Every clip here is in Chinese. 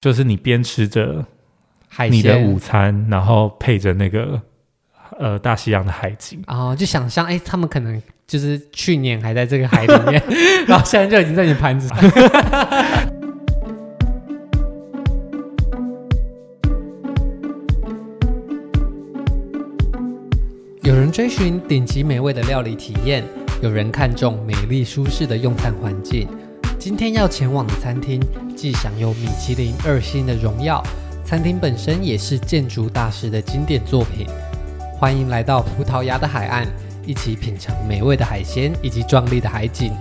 就是你边吃着海鲜你的午餐，然后配着那个呃大西洋的海景，哦，就想象，哎，他们可能就是去年还在这个海里面，然后现在就已经在你盘子上。有人追寻顶级美味的料理体验，有人看重美丽舒适的用餐环境。今天要前往的餐厅，既享有米其林二星的荣耀，餐厅本身也是建筑大师的经典作品。欢迎来到葡萄牙的海岸，一起品尝美味的海鲜以及壮丽的海景。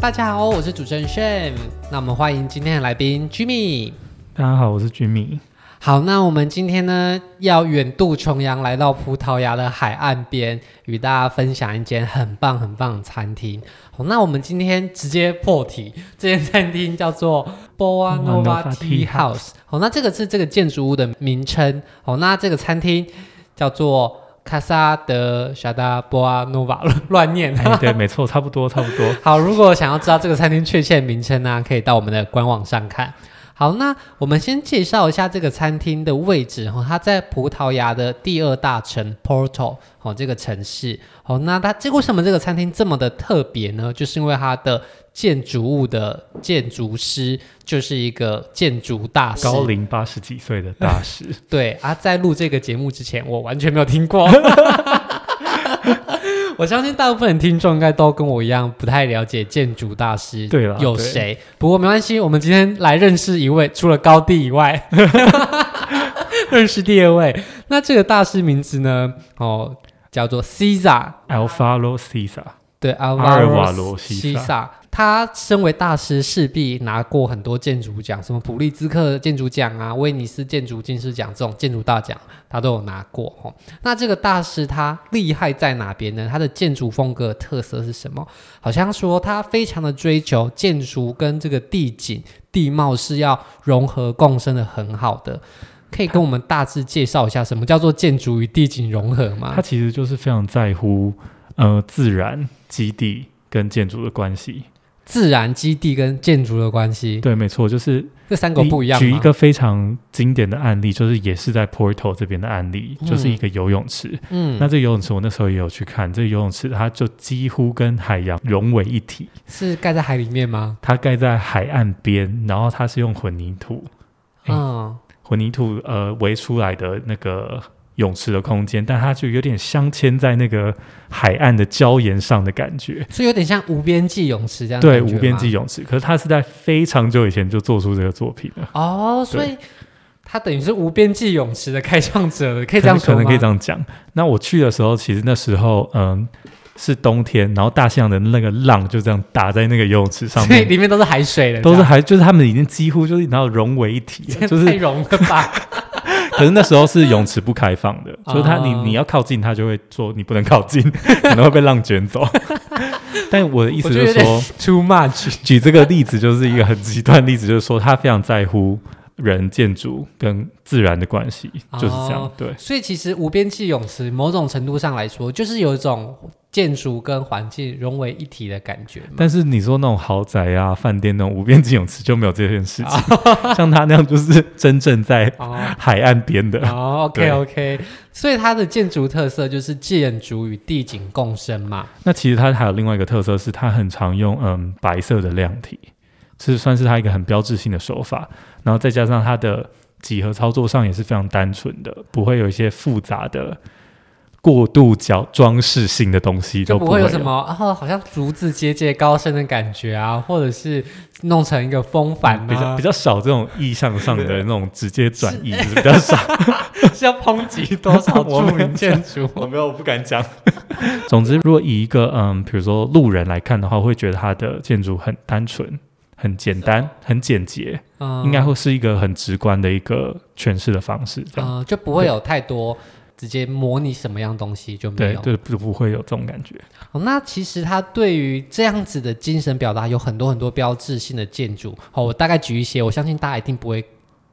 大家好，我是主持人 Shane。那我们欢迎今天的来宾 Jimmy。大家好，我是 Jimmy。好，那我们今天呢，要远渡重洋来到葡萄牙的海岸边，与大家分享一间很棒很棒的餐厅。好，那我们今天直接破题，这间餐厅叫做 Boa Nova Tea House。好，那这个是这个建筑物的名称。好，那这个餐厅叫做 Casa de Xada Boa Nova，乱念。哎，对，没错，差不多，差不多。好，如果想要知道这个餐厅确切的名称呢，可以到我们的官网上看。好，那我们先介绍一下这个餐厅的位置哈，它在葡萄牙的第二大城 Porto 哦，这个城市。好，那它这为什么这个餐厅这么的特别呢？就是因为它的建筑物的建筑师就是一个建筑大师，高龄八十几岁的大师。对啊，在录这个节目之前，我完全没有听过。我相信大部分的听众应该都跟我一样不太了解建筑大师对了有谁，不过没关系，我们今天来认识一位，除了高地以外，认识第二位。那这个大师名字呢？哦，叫做 Cesar Alfaro Cesar，对，阿尔瓦罗西萨。他身为大师，势必拿过很多建筑奖，什么普利兹克建筑奖啊、威尼斯建筑金狮奖这种建筑大奖，他都有拿过。吼，那这个大师他厉害在哪边呢？他的建筑风格特色是什么？好像说他非常的追求建筑跟这个地景地貌是要融合共生的很好的。可以跟我们大致介绍一下什么叫做建筑与地景融合吗？他其实就是非常在乎呃自然基地跟建筑的关系。自然基地跟建筑的关系，对，没错，就是这三个不一样。举一个非常经典的案例，就是也是在 Porto 这边的案例，嗯、就是一个游泳池。嗯，那这游泳池我那时候也有去看，这游泳池它就几乎跟海洋融为一体。是盖在海里面吗？它盖在海岸边，然后它是用混凝土，嗯，混凝土呃围出来的那个。泳池的空间，但它就有点镶嵌在那个海岸的礁岩上的感觉，所以有点像无边际泳池这样。对，无边际泳池，可是它是在非常久以前就做出这个作品了。哦，所以它等于是无边际泳池的开创者了，可以这样说？可能可以这样讲。那我去的时候，其实那时候嗯是冬天，然后大西洋的那个浪就这样打在那个游泳池上面，里面都是海水的，都是海，就是他们已经几乎就是然后融为一体了，就是太融了吧。可是那时候是泳池不开放的，所以他你你要靠近，他就会说你不能靠近，可能会被浪卷走。但我的意思就是说，too much。举这个例子就是一个很极端的例子，就是说他非常在乎人、建筑跟自然的关系，就是这样。对，所以其实无边际泳池某种程度上来说，就是有一种。建筑跟环境融为一体的感觉，但是你说那种豪宅啊、饭店那种无边际泳池就没有这件事情，像他那样就是真正在海岸边的。哦，OK OK，所以它的建筑特色就是建筑与地景共生嘛。那其实它还有另外一个特色是，它很常用嗯白色的亮体，是算是它一个很标志性的手法。然后再加上它的几何操作上也是非常单纯的，不会有一些复杂的。过度角装饰性的东西都不会有，就不会有什么，然后好像竹子节节高升的感觉啊，或者是弄成一个风帆，啊，比较比较少这种意向上的那种直接转移，是比较少。是要抨击多少 著名建筑？我没有，我不敢讲。总之，如果以一个嗯，比如说路人来看的话，会觉得它的建筑很单纯、很简单、很简洁，嗯，应该会是一个很直观的一个诠释的方式，嗯，就不会有太多。直接模拟什么样东西就没有，对，对，就不会有这种感觉。哦，那其实它对于这样子的精神表达有很多很多标志性的建筑。好，我大概举一些，我相信大家一定不会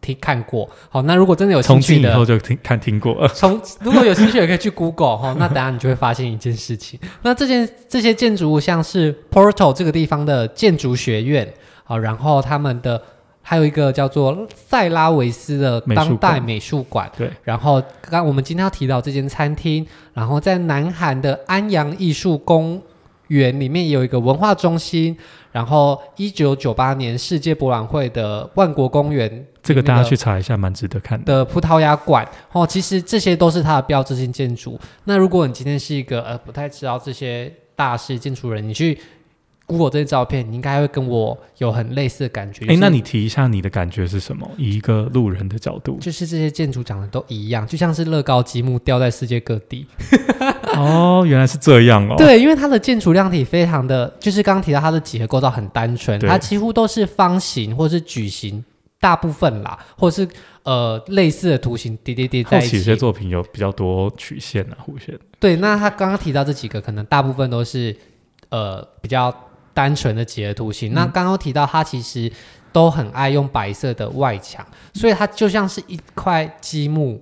听看过。好，那如果真的有兴趣的，以后就听看听过。从如果有兴趣也可以去 Google 哈，那等下你就会发现一件事情。那这件这些建筑物像是 Porto 这个地方的建筑学院，好，然后他们的。还有一个叫做塞拉维斯的当代美术馆。对，然后刚刚我们今天要提到这间餐厅，然后在南韩的安阳艺术公园里面有一个文化中心。然后，一九九八年世界博览会的万国公园，这个大家去查一下，蛮值得看的。的葡萄牙馆哦，其实这些都是它的标志性建筑。那如果你今天是一个呃不太知道这些大师建筑人，你去 Google 这些照片，你应该会跟我有很类似的感觉。哎，那你提一下你的感觉是什么？以一个路人的角度，就是这些建筑长得都一样，就像是乐高积木掉在世界各地。哦，原来是这样哦。对，因为它的建筑量体非常的，就是刚刚提到它的几何构造很单纯，它几乎都是方形或是矩形，大部分啦，或是呃类似的图形叠叠叠在一起。有些作品有比较多曲线啊、弧线。对，那他刚刚提到这几个，可能大部分都是呃比较单纯的几何图形。嗯、那刚刚提到他其实都很爱用白色的外墙，所以它就像是一块积木。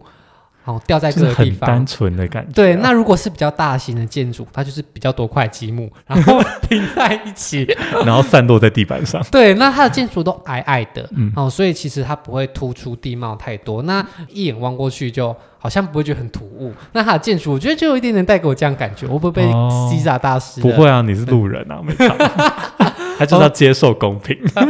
哦，掉在各个地方，很单纯的感觉、啊。对，那如果是比较大型的建筑，它就是比较多块积木，然后 拼在一起，然后散落在地板上。对，那它的建筑都矮矮的，嗯，哦，所以其实它不会突出地貌太多。那一眼望过去，就好像不会觉得很突兀。那它的建筑，我觉得就有一点点带给我这样感觉。我不会被西萨大师、哦？不会啊，你是路人啊，没错。他就是要接受公平。哦、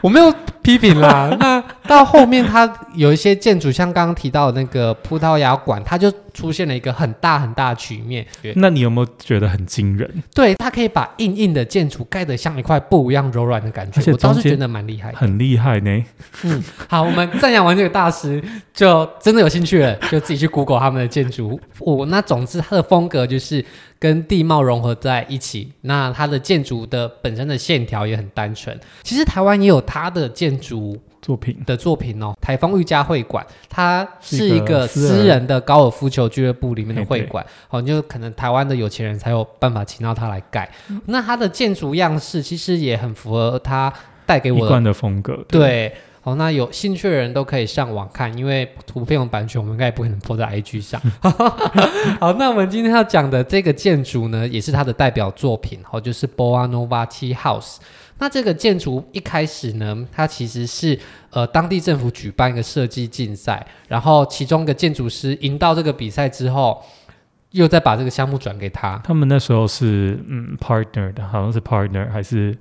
我没有。批评啦，那到后面它有一些建筑，像刚刚提到的那个葡萄牙馆，它就出现了一个很大很大的曲面。那你有没有觉得很惊人？对，它可以把硬硬的建筑盖得像一块布一样柔软的感觉，我倒是觉得蛮厉害，很厉害呢。嗯，好，我们赞扬完这个大师，就真的有兴趣了，就自己去 Google 他们的建筑。哦，那总之它的风格就是。跟地貌融合在一起，那它的建筑的本身的线条也很单纯。其实台湾也有它的建筑作品的作品哦，台风御家会馆，它是一个私人的高尔夫球俱乐部里面的会馆，哦，就可能台湾的有钱人才有办法请到它来盖。嗯、那它的建筑样式其实也很符合它带给我一贯的风格，对。对好，那有兴趣的人都可以上网看，因为图片有版权，我们应该也不可能 po 在 IG 上。好，那我们今天要讲的这个建筑呢，也是它的代表作品，好，就是 Boa Nova Tea House。那这个建筑一开始呢，它其实是呃当地政府举办一个设计竞赛，然后其中一个建筑师赢到这个比赛之后，又再把这个项目转给他。他们那时候是嗯 partner 的，好像是 partner 还是？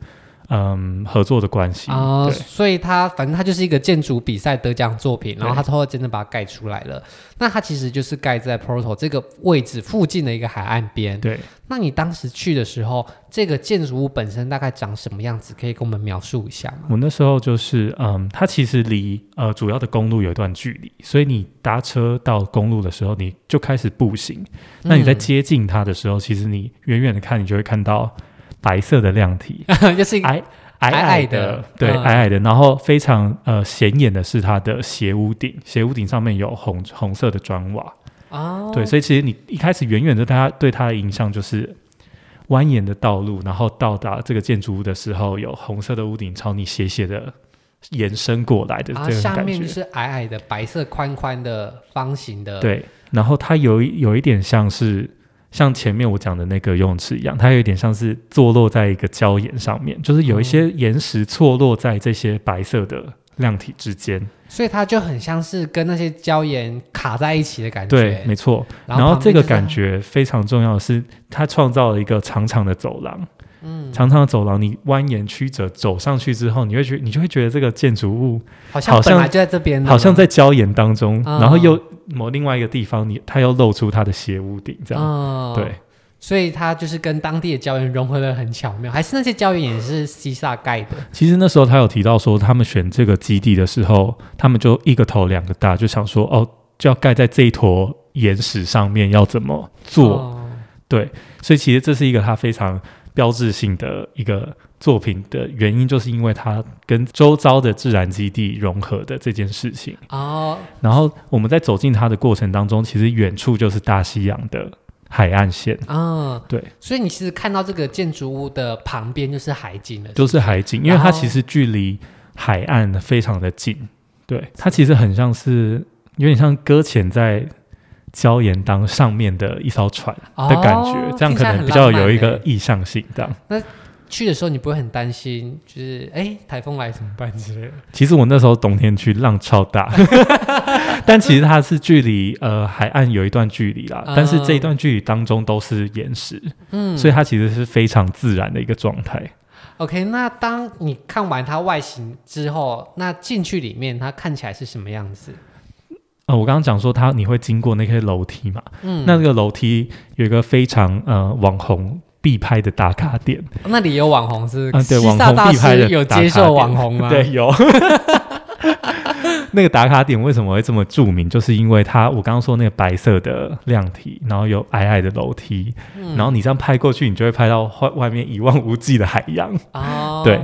嗯，合作的关系啊，呃、所以它反正它就是一个建筑比赛得奖作品，然后他最后真的把它盖出来了。那它其实就是盖在 Porto 这个位置附近的一个海岸边。对，那你当时去的时候，这个建筑物本身大概长什么样子？可以跟我们描述一下吗？我那时候就是，嗯，它其实离呃主要的公路有一段距离，所以你搭车到公路的时候，你就开始步行。那你在接近它的时候，嗯、其实你远远的看，你就会看到。白色的亮体，就是矮矮矮的，对，矮矮的。然后非常呃显眼的是它的斜屋顶，斜屋顶上面有红红色的砖瓦。哦，对，所以其实你一开始远远的，大家对它的印象就是蜿蜒的道路，然后到达这个建筑物的时候，有红色的屋顶朝你斜斜的延伸过来的这个感觉。下面就是矮矮的白色宽宽的方形的。对，然后它有有一点像是。像前面我讲的那个游泳池一样，它有点像是坐落在一个礁岩上面，就是有一些岩石错落在这些白色的亮体之间，所以它就很像是跟那些礁岩卡在一起的感觉。对，没错。然后，然后这个感觉非常重要的是，它创造了一个长长的走廊。嗯，长长的走廊，你蜿蜒曲折走上去之后，你会觉你就会觉得这个建筑物好像本来就在这边，好像在礁岩当中，嗯、然后又某另外一个地方，你它又露出它的斜屋顶，这样，嗯、对，所以它就是跟当地的礁岩融合的很巧妙，还是那些礁岩也是西萨盖的？其实那时候他有提到说，他们选这个基地的时候，他们就一个头两个大，就想说哦，就要盖在这一坨岩石上面，要怎么做？嗯、对，所以其实这是一个他非常。标志性的一个作品的原因，就是因为它跟周遭的自然基地融合的这件事情。哦，然后我们在走进它的过程当中，其实远处就是大西洋的海岸线。啊，对，所以你其实看到这个建筑物的旁边就是海景了，都是海景，因为它其实距离海岸非常的近。对，它其实很像是有点像搁浅在。礁岩当上面的一艘船的感觉，哦、这样可能比较有一个意向性。这样，那去的时候你不会很担心，就是哎台风来怎么办之类的。其实我那时候冬天去浪超大，但其实它是距离呃海岸有一段距离啦，嗯、但是这一段距离当中都是岩石，嗯，所以它其实是非常自然的一个状态。OK，那当你看完它外形之后，那进去里面它看起来是什么样子？呃，我刚刚讲说它你会经过那些楼梯嘛，嗯，那这个楼梯有一个非常呃网红必拍的打卡点，那里有网红是？啊，对，网红必拍的有接受网红吗？对，有。那个打卡点为什么会这么著名？就是因为它，我刚刚说那个白色的亮体，然后有矮矮的楼梯，嗯、然后你这样拍过去，你就会拍到外外面一望无际的海洋。哦，对。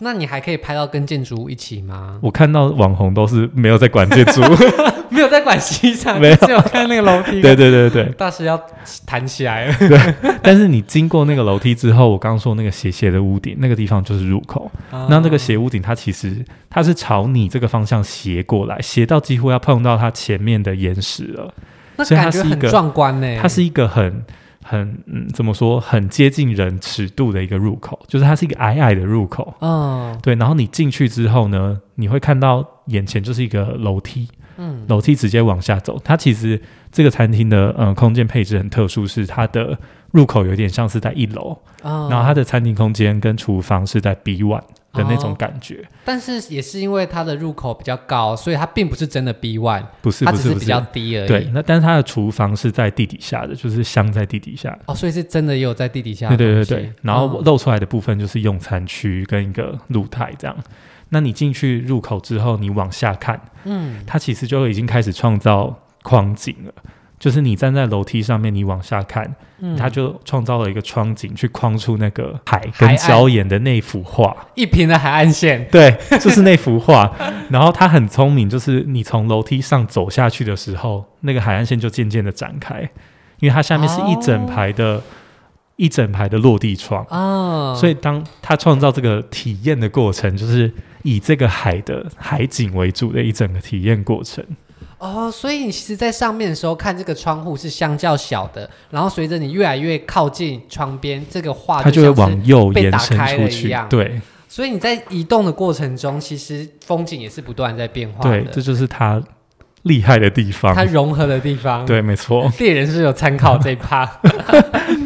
那你还可以拍到跟建筑物一起吗？我看到网红都是没有在管建筑物，没有在管西藏，没有只有看那个楼梯。对对对对，大师要弹起来了。对，但是你经过那个楼梯之后，我刚刚说那个斜斜的屋顶，那个地方就是入口。哦、那那个斜屋顶，它其实它是朝你这个方向斜过来，斜到几乎要碰到它前面的岩石了。那感觉很壮观呢。它是一个很。很嗯，怎么说？很接近人尺度的一个入口，就是它是一个矮矮的入口。嗯，对。然后你进去之后呢，你会看到眼前就是一个楼梯。嗯，楼梯直接往下走。它其实这个餐厅的嗯空间配置很特殊，是它的入口有点像是在一楼。嗯，然后它的餐厅空间跟厨房是在 B one。的那种感觉，哦，但是也是因为它的入口比较高，所以它并不是真的 B one，不是，它只是比较低而已。对，那但是它的厨房是在地底下的，就是镶在地底下。哦，所以是真的也有在地底下。对对对对，然后露出来的部分就是用餐区跟一个露台这样。嗯，那你进去入口之后，你往下看，嗯，它其实就已经开始创造框景了。就是你站在楼梯上面，你往下看，嗯、它就创造了一个窗景，去框出那个海跟礁岩的那幅画，一平的海岸线。对，就是那幅画。然后它很聪明，就是你从楼梯上走下去的时候，那个海岸线就渐渐的展开，因为它下面是一整排的，哦、一整排的落地窗。哦，所以当他创造这个体验的过程，就是以这个海的海景为主的一整个体验过程。哦，所以你其实，在上面的时候看这个窗户是相较小的，然后随着你越来越靠近窗边，这个画它就会往右延伸出去。对，所以你在移动的过程中，其实风景也是不断在变化的。对，这就是它厉害的地方，它融合的地方。对，没错。猎人是有参考这一趴。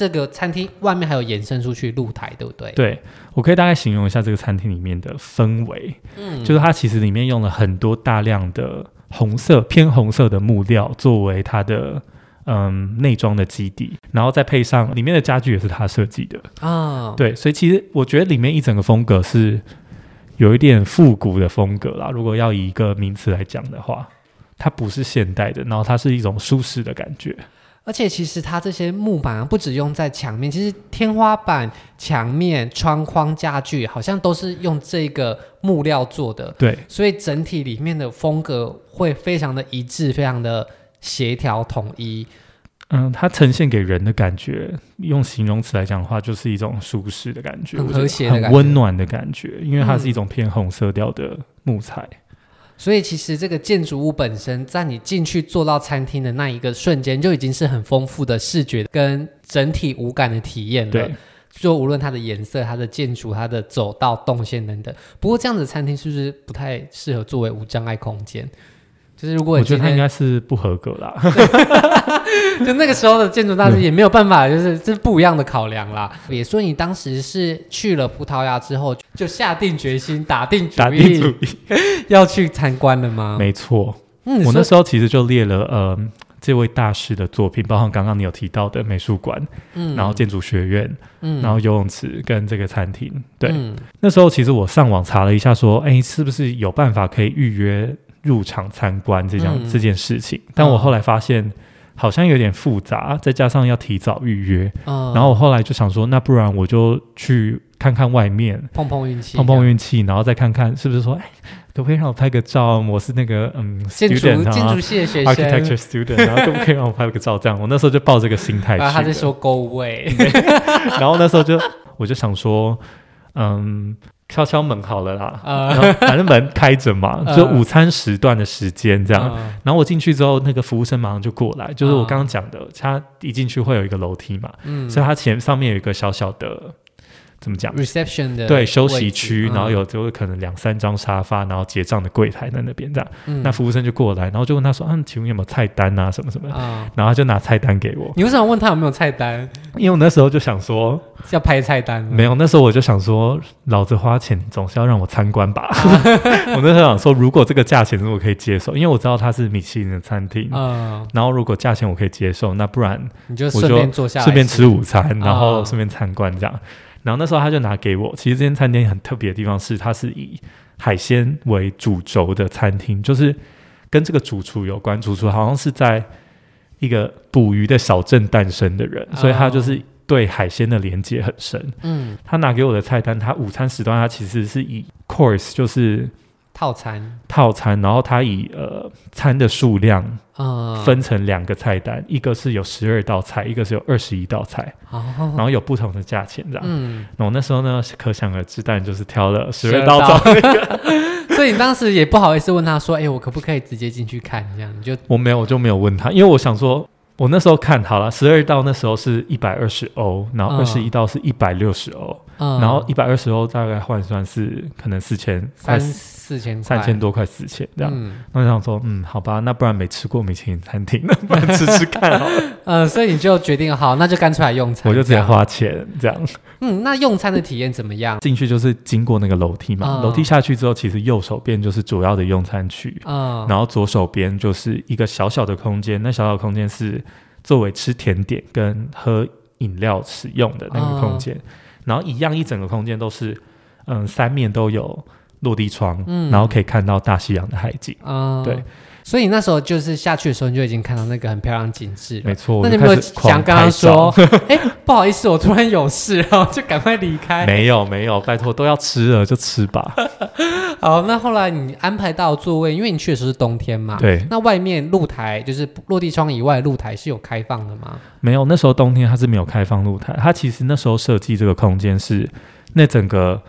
这个餐厅外面还有延伸出去露台，对不对？对，我可以大概形容一下这个餐厅里面的氛围。嗯，就是它其实里面用了很多大量的。红色偏红色的木料作为它的嗯内装的基底，然后再配上里面的家具也是他设计的啊。哦、对，所以其实我觉得里面一整个风格是有一点复古的风格啦。如果要以一个名词来讲的话，它不是现代的，然后它是一种舒适的感觉。而且其实它这些木板啊，不只用在墙面，其实天花板、墙面、窗框、家具好像都是用这个木料做的。对，所以整体里面的风格会非常的一致，非常的协调统一。嗯，它呈现给人的感觉，用形容词来讲的话，就是一种舒适的感觉，很和谐很温暖的感觉，因为它是一种偏红色调的木材。嗯所以其实这个建筑物本身，在你进去坐到餐厅的那一个瞬间，就已经是很丰富的视觉跟整体无感的体验了。对，就无论它的颜色、它的建筑、它的走道动线等等。不过这样子餐厅是不是不太适合作为无障碍空间？就是如果我觉得他应该是不合格啦，就那个时候的建筑大师也没有办法，就是这是不一样的考量啦。也说你当时是去了葡萄牙之后，就下定决心打定主意，打定主意 要去参观了吗？没错，嗯，我那时候其实就列了呃这位大师的作品，包括刚刚你有提到的美术馆，嗯，然后建筑学院，嗯，然后游泳池跟这个餐厅。对，嗯、那时候其实我上网查了一下，说，哎，是不是有办法可以预约？入场参观这样、嗯、这件事情，但我后来发现好像有点复杂，再加上要提早预约，嗯、然后我后来就想说，那不然我就去看看外面，碰碰运气，碰碰运气，然后再看看是不是说，哎，可不可以让我拍个照？我是那个嗯，建筑建筑系的学生，architecture student，然后可不可以让我拍个照？这样，我 那时候就抱这个心态去。他在说 go away，然后那时候就我就想说，嗯。敲敲门好了啦，呃、然后反正门开着嘛，呃、就午餐时段的时间这样。呃、然后我进去之后，那个服务生马上就过来，就是我刚刚讲的，他一进去会有一个楼梯嘛，嗯、所以他前上面有一个小小的怎么讲？reception 的对休息区，嗯、然后有就是可能两三张沙发，然后结账的柜台在那边这样。嗯、那服务生就过来，然后就问他说：“嗯、啊，请问有没有菜单啊？什么什么？”嗯、然后他就拿菜单给我。你为什么问他有没有菜单？因为我那时候就想说要拍菜单。没有，那时候我就想说，老子花钱，总是要让我参观吧。啊、我那时候想说，如果这个价钱如果可以接受，因为我知道它是米其林的餐厅。嗯。然后如果价钱我可以接受，那不然你就顺便坐下来，顺便吃午餐，然后顺便参观这样。然后那时候他就拿给我。其实这间餐厅很特别的地方是，它是以海鲜为主轴的餐厅，就是跟这个主厨有关。主厨好像是在一个捕鱼的小镇诞生的人，所以他就是对海鲜的连接很深。嗯，他拿给我的菜单，他午餐时段他其实是以 course 就是。套餐，套餐，然后它以呃餐的数量啊，分成两个菜单，嗯、一个是有十二道菜，一个是有二十一道菜，哦、然后有不同的价钱这样。嗯，然后那时候呢，可想而知，当然就是挑了十二道菜。所以你当时也不好意思问他说：“哎、欸，我可不可以直接进去看？”这样你就我没有，我就没有问他，因为我想说。我那时候看好了，十二道那时候是一百二十欧，然后二十一道是一百六十欧，嗯、然后一百二十欧大概换算是可能四千三四千三千多块四千这样。嗯、那我想说，嗯，好吧，那不然没吃过米其林餐厅，那不然吃吃看好了。嗯，所以你就决定好，那就干脆来用餐，我就直接花钱这样。嗯，那用餐的体验怎么样？进去就是经过那个楼梯嘛，楼、嗯、梯下去之后，其实右手边就是主要的用餐区，嗯，然后左手边就是一个小小的空间，那小小的空间是。作为吃甜点跟喝饮料使用的那个空间，嗯、然后一样一整个空间都是，嗯，三面都有落地窗，嗯、然后可以看到大西洋的海景，嗯、对。所以那时候就是下去的时候，你就已经看到那个很漂亮的景致。没错，那你有没有想跟他说，哎、欸，不好意思，我突然有事，然后就赶快离开？没有，没有，拜托，都要吃了就吃吧。好，那后来你安排到座位，因为你去的时候是冬天嘛。对。那外面露台就是落地窗以外露台是有开放的吗？没有，那时候冬天它是没有开放露台。它其实那时候设计这个空间是那整个，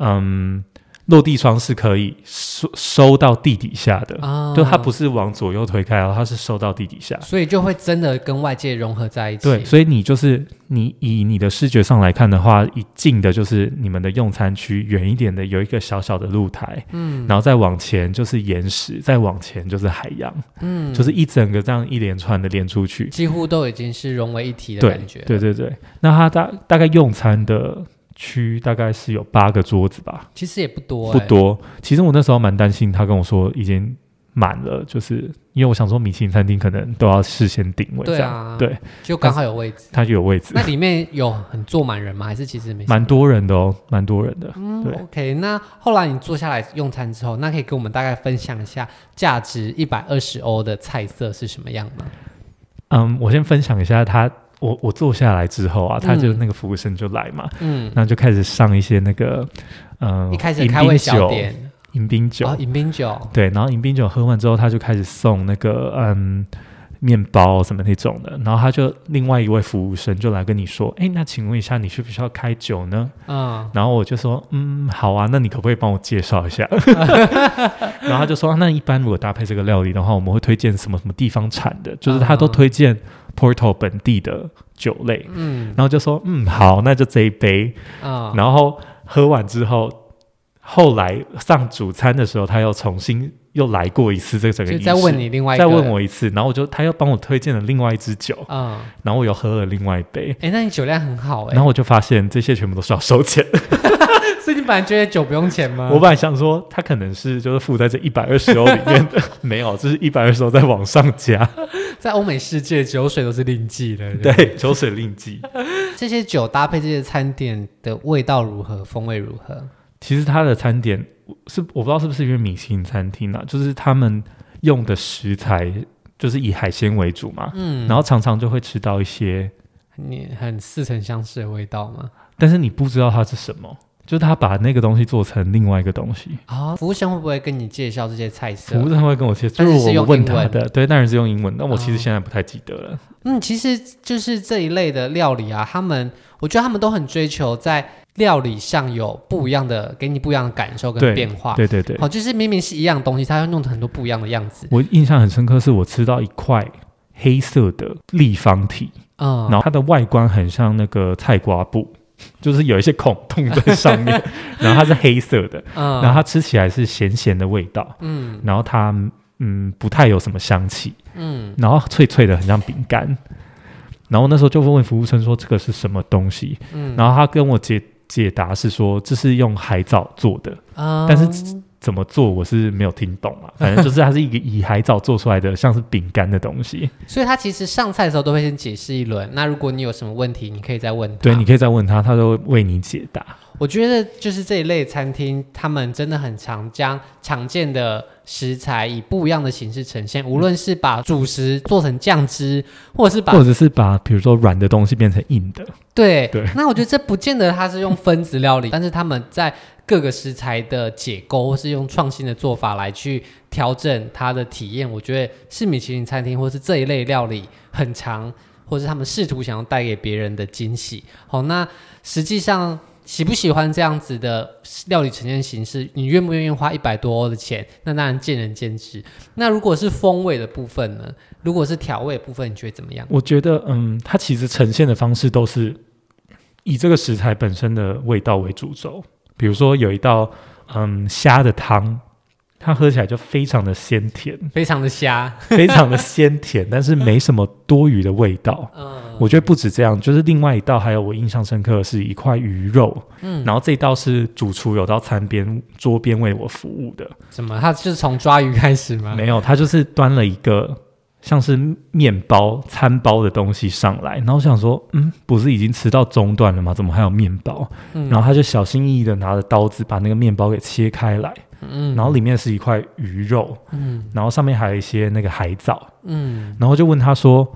嗯。落地窗是可以收收到地底下的，啊、就它不是往左右推开，它是收到地底下，所以就会真的跟外界融合在一起。对，所以你就是你以你的视觉上来看的话，一近的就是你们的用餐区，远一点的有一个小小的露台，嗯，然后再往前就是岩石，再往前就是海洋，嗯，就是一整个这样一连串的连出去，几乎都已经是融为一体的感觉。对对对对，那它大大概用餐的。区大概是有八个桌子吧，其实也不多，欸，不多。其实我那时候蛮担心，他跟我说已经满了，就是因为我想说米其林餐厅可能都要事先定位，对啊，对，就刚好有位置，他就有位置。那里面有很坐满人吗？还是其实没？蛮多人的哦，蛮多人的。嗯，对，OK。那后来你坐下来用餐之后，那可以跟我们大概分享一下价值一百二十欧的菜色是什么样吗？嗯，我先分享一下他。我我坐下来之后啊，他就那个服务生就来嘛，嗯，然后就开始上一些那个，嗯、呃，一开始开胃小点，迎宾酒，迎宾酒，哦、对，然后迎宾酒喝完之后，他就开始送那个嗯面包什么那种的，然后他就另外一位服务生就来跟你说，哎，那请问一下，你需不需要开酒呢？嗯，然后我就说，嗯，好啊，那你可不可以帮我介绍一下？然后他就说，那一般如果搭配这个料理的话，我们会推荐什么什么地方产的，就是他都推荐。Porto 本地的酒类，嗯，然后就说，嗯，好，那就这一杯，啊、哦，然后喝完之后，后来上主餐的时候，他又重新又来过一次这个整个仪式，再问你另外一再问我一次，然后我就他又帮我推荐了另外一支酒，啊、哦，然后我又喝了另外一杯，哎，那你酒量很好哎，然后我就发现这些全部都是要收钱。本来觉得酒不用钱吗？我本来想说，他可能是就是附在这一百二十欧里面的，没有，这是一百二十欧在往上加。在欧美世界，酒水都是另计的。对，酒水另计。这些酒搭配这些餐点的味道如何？风味如何？其实它的餐点是我不知道是不是因为米其林餐厅啊，就是他们用的食材就是以海鲜为主嘛，嗯，然后常常就会吃到一些你很似曾相识的味道嘛，但是你不知道它是什么。就是他把那个东西做成另外一个东西啊、哦！服务生会不会跟你介绍这些菜色？服务生会跟我介绍，就是我问他的，对，当然是用英文。那我其实现在不太记得了。嗯，其实就是这一类的料理啊，他们我觉得他们都很追求在料理上有不一样的，给你不一样的感受跟变化。对对对，好，就是明明是一样东西，他要弄成很多不一样的样子。我印象很深刻，是我吃到一块黑色的立方体，嗯，然后它的外观很像那个菜瓜布。就是有一些孔洞在上面，然后它是黑色的，嗯，然后它吃起来是咸咸的味道，嗯然后它嗯不太有什么香气，嗯然后脆脆的很像饼干，然后那时候就问服务生说这个是什么东西，嗯，然后他跟我解解答是说这是用海藻做的，嗯但是怎么做我是没有听懂啊，反正就是它是一个以海藻做出来的像是饼干的东西，所以他其实上菜的时候都会先解释一轮。那如果你有什么问题，你可以再问他。对，你可以再问他，他都会为你解答。我觉得就是这一类餐厅，他们真的很常将常见的食材以不一样的形式呈现，无论是把主食做成酱汁，或者是把或者是把比如说软的东西变成硬的，对对那我觉得这不见得它是用分子料理，但是他们在各个食材的解构，或是用创新的做法来去调整它的体验。我觉得是米其林餐厅或是这一类料理很长，或是他们试图想要带给别人的惊喜。好，那实际上。喜不喜欢这样子的料理呈现形式？你愿不愿意花一百多欧的钱？那当然见仁见智。那如果是风味的部分呢？如果是调味的部分，你觉得怎么样？我觉得，嗯，它其实呈现的方式都是以这个食材本身的味道为主轴。比如说有一道，嗯，虾的汤，它喝起来就非常的鲜甜，非常的虾，非常的鲜甜，但是没什么多余的味道。嗯。我觉得不止这样，就是另外一道，还有我印象深刻的是一块鱼肉，嗯，然后这一道是主厨有到餐边桌边为我服务的。怎么？他就是从抓鱼开始吗？没有，他就是端了一个像是面包餐包的东西上来，然后我想说，嗯，不是已经吃到中段了吗？怎么还有面包？嗯，然后他就小心翼翼的拿着刀子把那个面包给切开来，嗯，然后里面是一块鱼肉，嗯，然后上面还有一些那个海藻，嗯，然后就问他说。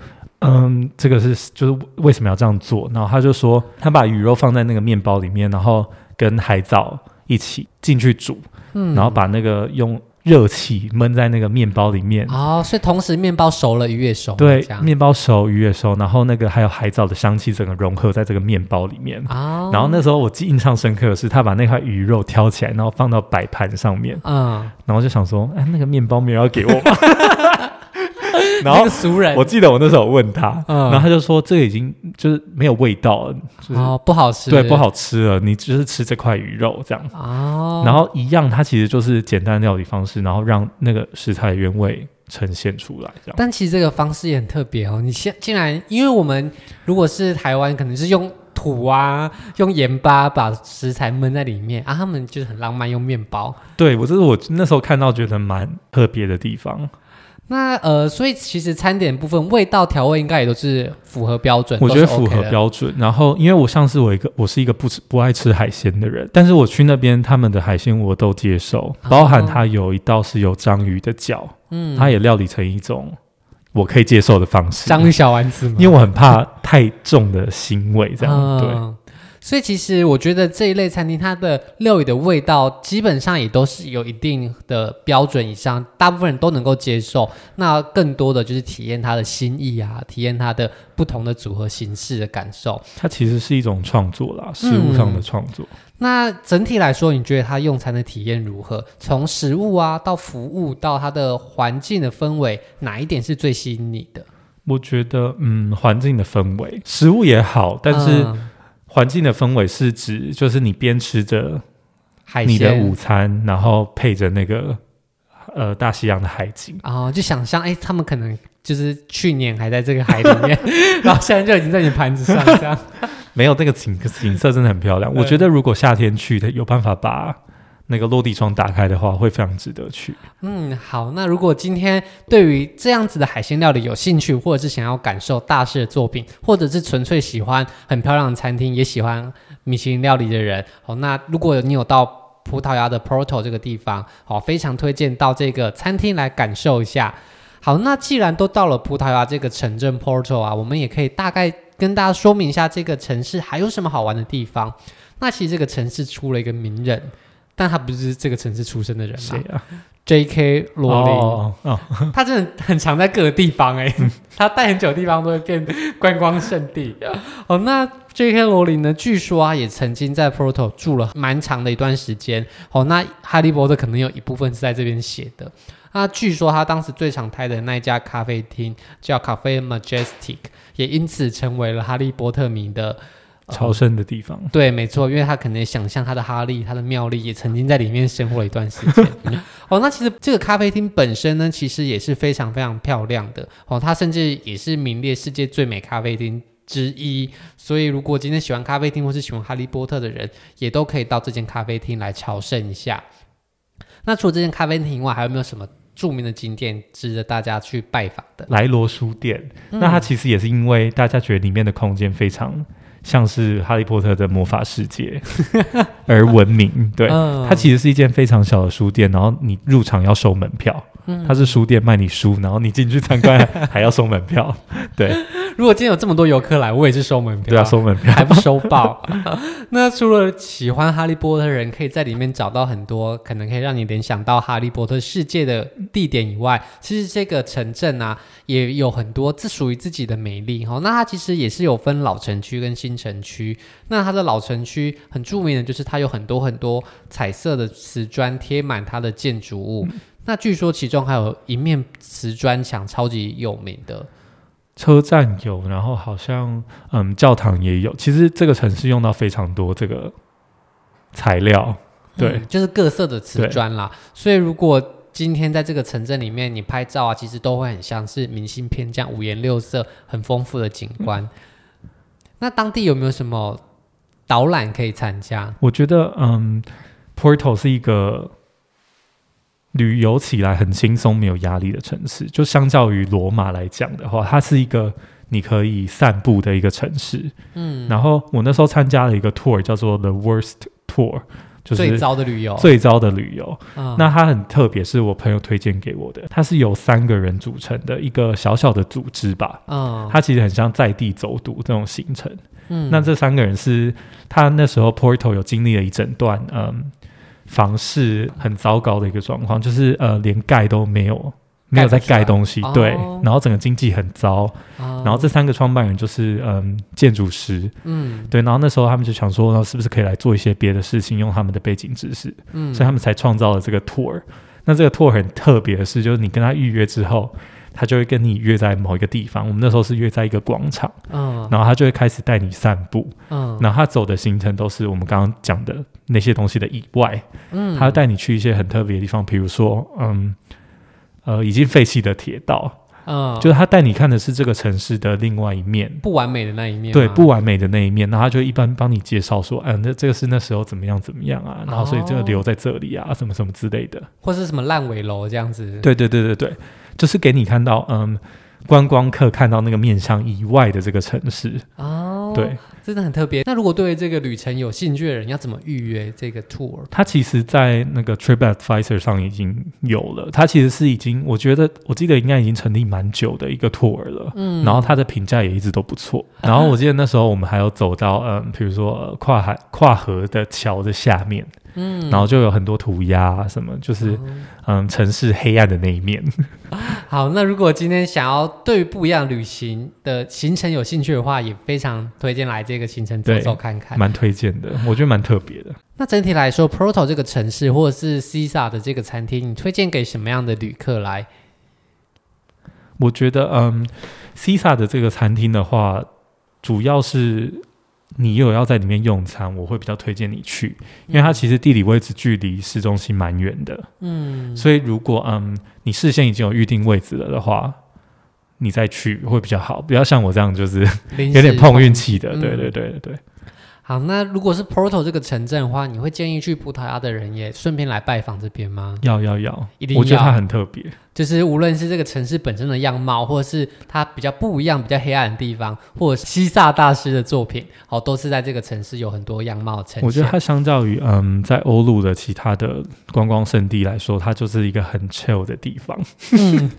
嗯，这个是就是为什么要这样做？然后他就说，他把鱼肉放在那个面包里面，然后跟海藻一起进去煮，嗯，然后把那个用热气闷在那个面包里面。哦，所以同时面包熟了，鱼也熟了。对，面包熟，鱼也熟，然后那个还有海藻的香气，整个融合在这个面包里面。哦，然后那时候我记印象深刻的是，他把那块鱼肉挑起来，然后放到摆盘上面。嗯，然后就想说，哎，那个面包没有要给我吗？然后熟人，我记得我那时候问他，嗯、然后他就说这个已经就是没有味道了，就是、哦不好吃，对，不好吃了，你就是吃这块鱼肉这样。哦，然后一样，它其实就是简单料理方式，然后让那个食材原味呈现出来这样。但其实这个方式也很特别哦，你现竟然因为我们如果是台湾，可能是用土啊，用盐巴把食材焖在里面啊，他们就是很浪漫，用面包。对，我这是我那时候看到觉得蛮特别的地方。那呃，所以其实餐点部分味道调味应该也都是符合标准，我觉得符合标准。然后，因为我上次我一个，我是一个不吃不爱吃海鲜的人，但是我去那边他们的海鲜我都接受，包含它有一道是有章鱼的脚，嗯，它也料理成一种我可以接受的方式，章鱼小丸子吗？因为我很怕太重的腥味，这样、嗯、对。所以其实我觉得这一类餐厅，它的料理的味道基本上也都是有一定的标准以上，大部分人都能够接受。那更多的就是体验它的新意啊，体验它的不同的组合形式的感受。它其实是一种创作啦，食物上的创作。嗯、那整体来说，你觉得它用餐的体验如何？从食物啊到服务到它的环境的氛围，哪一点是最吸引你的？我觉得，嗯，环境的氛围，食物也好，但是、嗯。环境的氛围是指，就是你边吃着你的午餐，然后配着那个呃大西洋的海景，哦，就想象哎，他们可能就是去年还在这个海里面，然后现在就已经在你盘子上这样。没有那个景景色真的很漂亮，我觉得如果夏天去，它有办法把。那个落地窗打开的话，会非常值得去。嗯，好，那如果今天对于这样子的海鲜料理有兴趣，或者是想要感受大师的作品，或者是纯粹喜欢很漂亮的餐厅，也喜欢米其林料理的人，好，那如果你有到葡萄牙的 Porto 这个地方，好，非常推荐到这个餐厅来感受一下。好，那既然都到了葡萄牙这个城镇 Porto 啊，我们也可以大概跟大家说明一下这个城市还有什么好玩的地方。那其实这个城市出了一个名人。但他不是这个城市出生的人啊？J.K. 罗琳，哦哦哦、他真的很常在各个地方哎，他待很久的地方都会变观光圣地。哦，那 J.K. 罗琳呢？据说啊，也曾经在 Porto 住了蛮长的一段时间。哦，那哈利波特可能有一部分是在这边写的。那据说他当时最常开的那一家咖啡厅叫 Cafe Majestic，也因此成为了哈利波特迷的。朝圣的地方。呃、对，没错，因为他可能想象他的哈利、他的妙丽也曾经在里面生活了一段时间。哦，那其实这个咖啡厅本身呢，其实也是非常非常漂亮的。哦，它甚至也是名列世界最美咖啡厅之一。所以，如果今天喜欢咖啡厅或是喜欢哈利波特的人，也都可以到这间咖啡厅来朝圣一下。那除了这间咖啡厅以外，还有没有什么著名的景点值得大家去拜访的？莱罗书店，嗯、那它其实也是因为大家觉得里面的空间非常。像是哈利波特的魔法世界而闻名，对，嗯、它其实是一间非常小的书店，然后你入场要收门票，嗯、它是书店卖你书，然后你进去参观 还要收门票，对。如果今天有这么多游客来，我也是收门票，对啊，收门票还不收爆。那除了喜欢哈利波特的人可以在里面找到很多可能可以让你联想到哈利波特世界的地点以外，其实这个城镇啊也有很多自属于自己的美丽哈。那它其实也是有分老城区跟新城区。那它的老城区很著名的就是它有很多很多彩色的瓷砖贴满它的建筑物。嗯、那据说其中还有一面瓷砖墙超级有名的。车站有，然后好像嗯，教堂也有。其实这个城市用到非常多这个材料，对，嗯、就是各色的瓷砖啦。所以如果今天在这个城镇里面你拍照啊，其实都会很像是明信片这样五颜六色、很丰富的景观。嗯、那当地有没有什么导览可以参加？我觉得嗯，Porto 是一个。旅游起来很轻松、没有压力的城市，就相较于罗马来讲的话，它是一个你可以散步的一个城市。嗯，然后我那时候参加了一个 tour，叫做 The Worst Tour，就是最糟的旅游。最糟的旅游。嗯，那它很特别，是我朋友推荐给我的。它是由三个人组成的一个小小的组织吧。嗯，它其实很像在地走读这种行程。嗯，那这三个人是他那时候 Porto 有经历了一整段，嗯。房市很糟糕的一个状况，就是呃，连盖都没有，没有在盖东西，对，哦、然后整个经济很糟。哦、然后这三个创办人就是嗯，建筑师，嗯，对，然后那时候他们就想说，那是不是可以来做一些别的事情，用他们的背景知识，嗯，所以他们才创造了这个 tour。那这个 tour 很特别的是，就是你跟他预约之后。他就会跟你约在某一个地方，我们那时候是约在一个广场，嗯，然后他就会开始带你散步，嗯，然后他走的行程都是我们刚刚讲的那些东西的以外，嗯，他会带你去一些很特别的地方，比如说，嗯，呃，已经废弃的铁道，嗯，就是他带你看的是这个城市的另外一面，不完美的那一面，对，不完美的那一面，然后他就一般帮你介绍说，嗯，那这个是那时候怎么样怎么样啊，然后所以这个留在这里啊，什么什么之类的，或是什么烂尾楼这样子，对对对对对。就是给你看到，嗯，观光客看到那个面向以外的这个城市哦，对，真的很特别。那如果对这个旅程有兴趣的人，要怎么预约这个 tour？它其实，在那个 TripAdvisor 上已经有了。它其实是已经，我觉得，我记得应该已经成立蛮久的一个 tour 了。嗯，然后它的评价也一直都不错。然后我记得那时候我们还有走到，嗯，比如说跨海跨河的桥的下面。嗯，然后就有很多涂鸦啊，什么就是，嗯，嗯，城市黑暗的那一面。好，那如果今天想要对不一样旅行的行程有兴趣的话，也非常推荐来这个行程走走看看，蛮推荐的，我觉得蛮特别的。那整体来说，Porto 这个城市或者是 Sisa 的这个餐厅，你推荐给什么样的旅客来？我觉得，嗯，Sisa 的这个餐厅的话，主要是。你有要在里面用餐，我会比较推荐你去，因为它其实地理位置距离市中心蛮远的。嗯，所以如果嗯你事先已经有预定位置了的话，你再去会比较好，不要像我这样就是 有点碰运气的。对对对对对。好，那如果是 Porto 这个城镇的话，你会建议去葡萄牙的人也顺便来拜访这边吗？要要要，一定要。我觉得它很特别，就是无论是这个城市本身的样貌，或者是它比较不一样、比较黑暗的地方，或者西萨大师的作品，哦，都是在这个城市有很多样貌呈现。我觉得它相较于嗯，在欧陆的其他的观光胜地来说，它就是一个很 chill 的地方。嗯，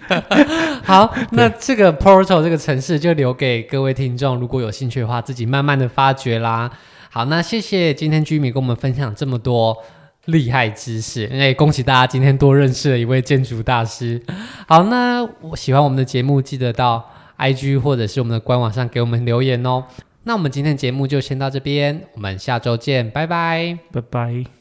好，那这个 Porto 这个城市就留给各位听众，如果有兴趣的话，自己慢慢的发掘啦。好，那谢谢今天 Jimmy 跟我们分享这么多厉害知识，那也恭喜大家今天多认识了一位建筑大师。好，那我喜欢我们的节目，记得到 IG 或者是我们的官网上给我们留言哦。那我们今天的节目就先到这边，我们下周见，拜拜，拜拜。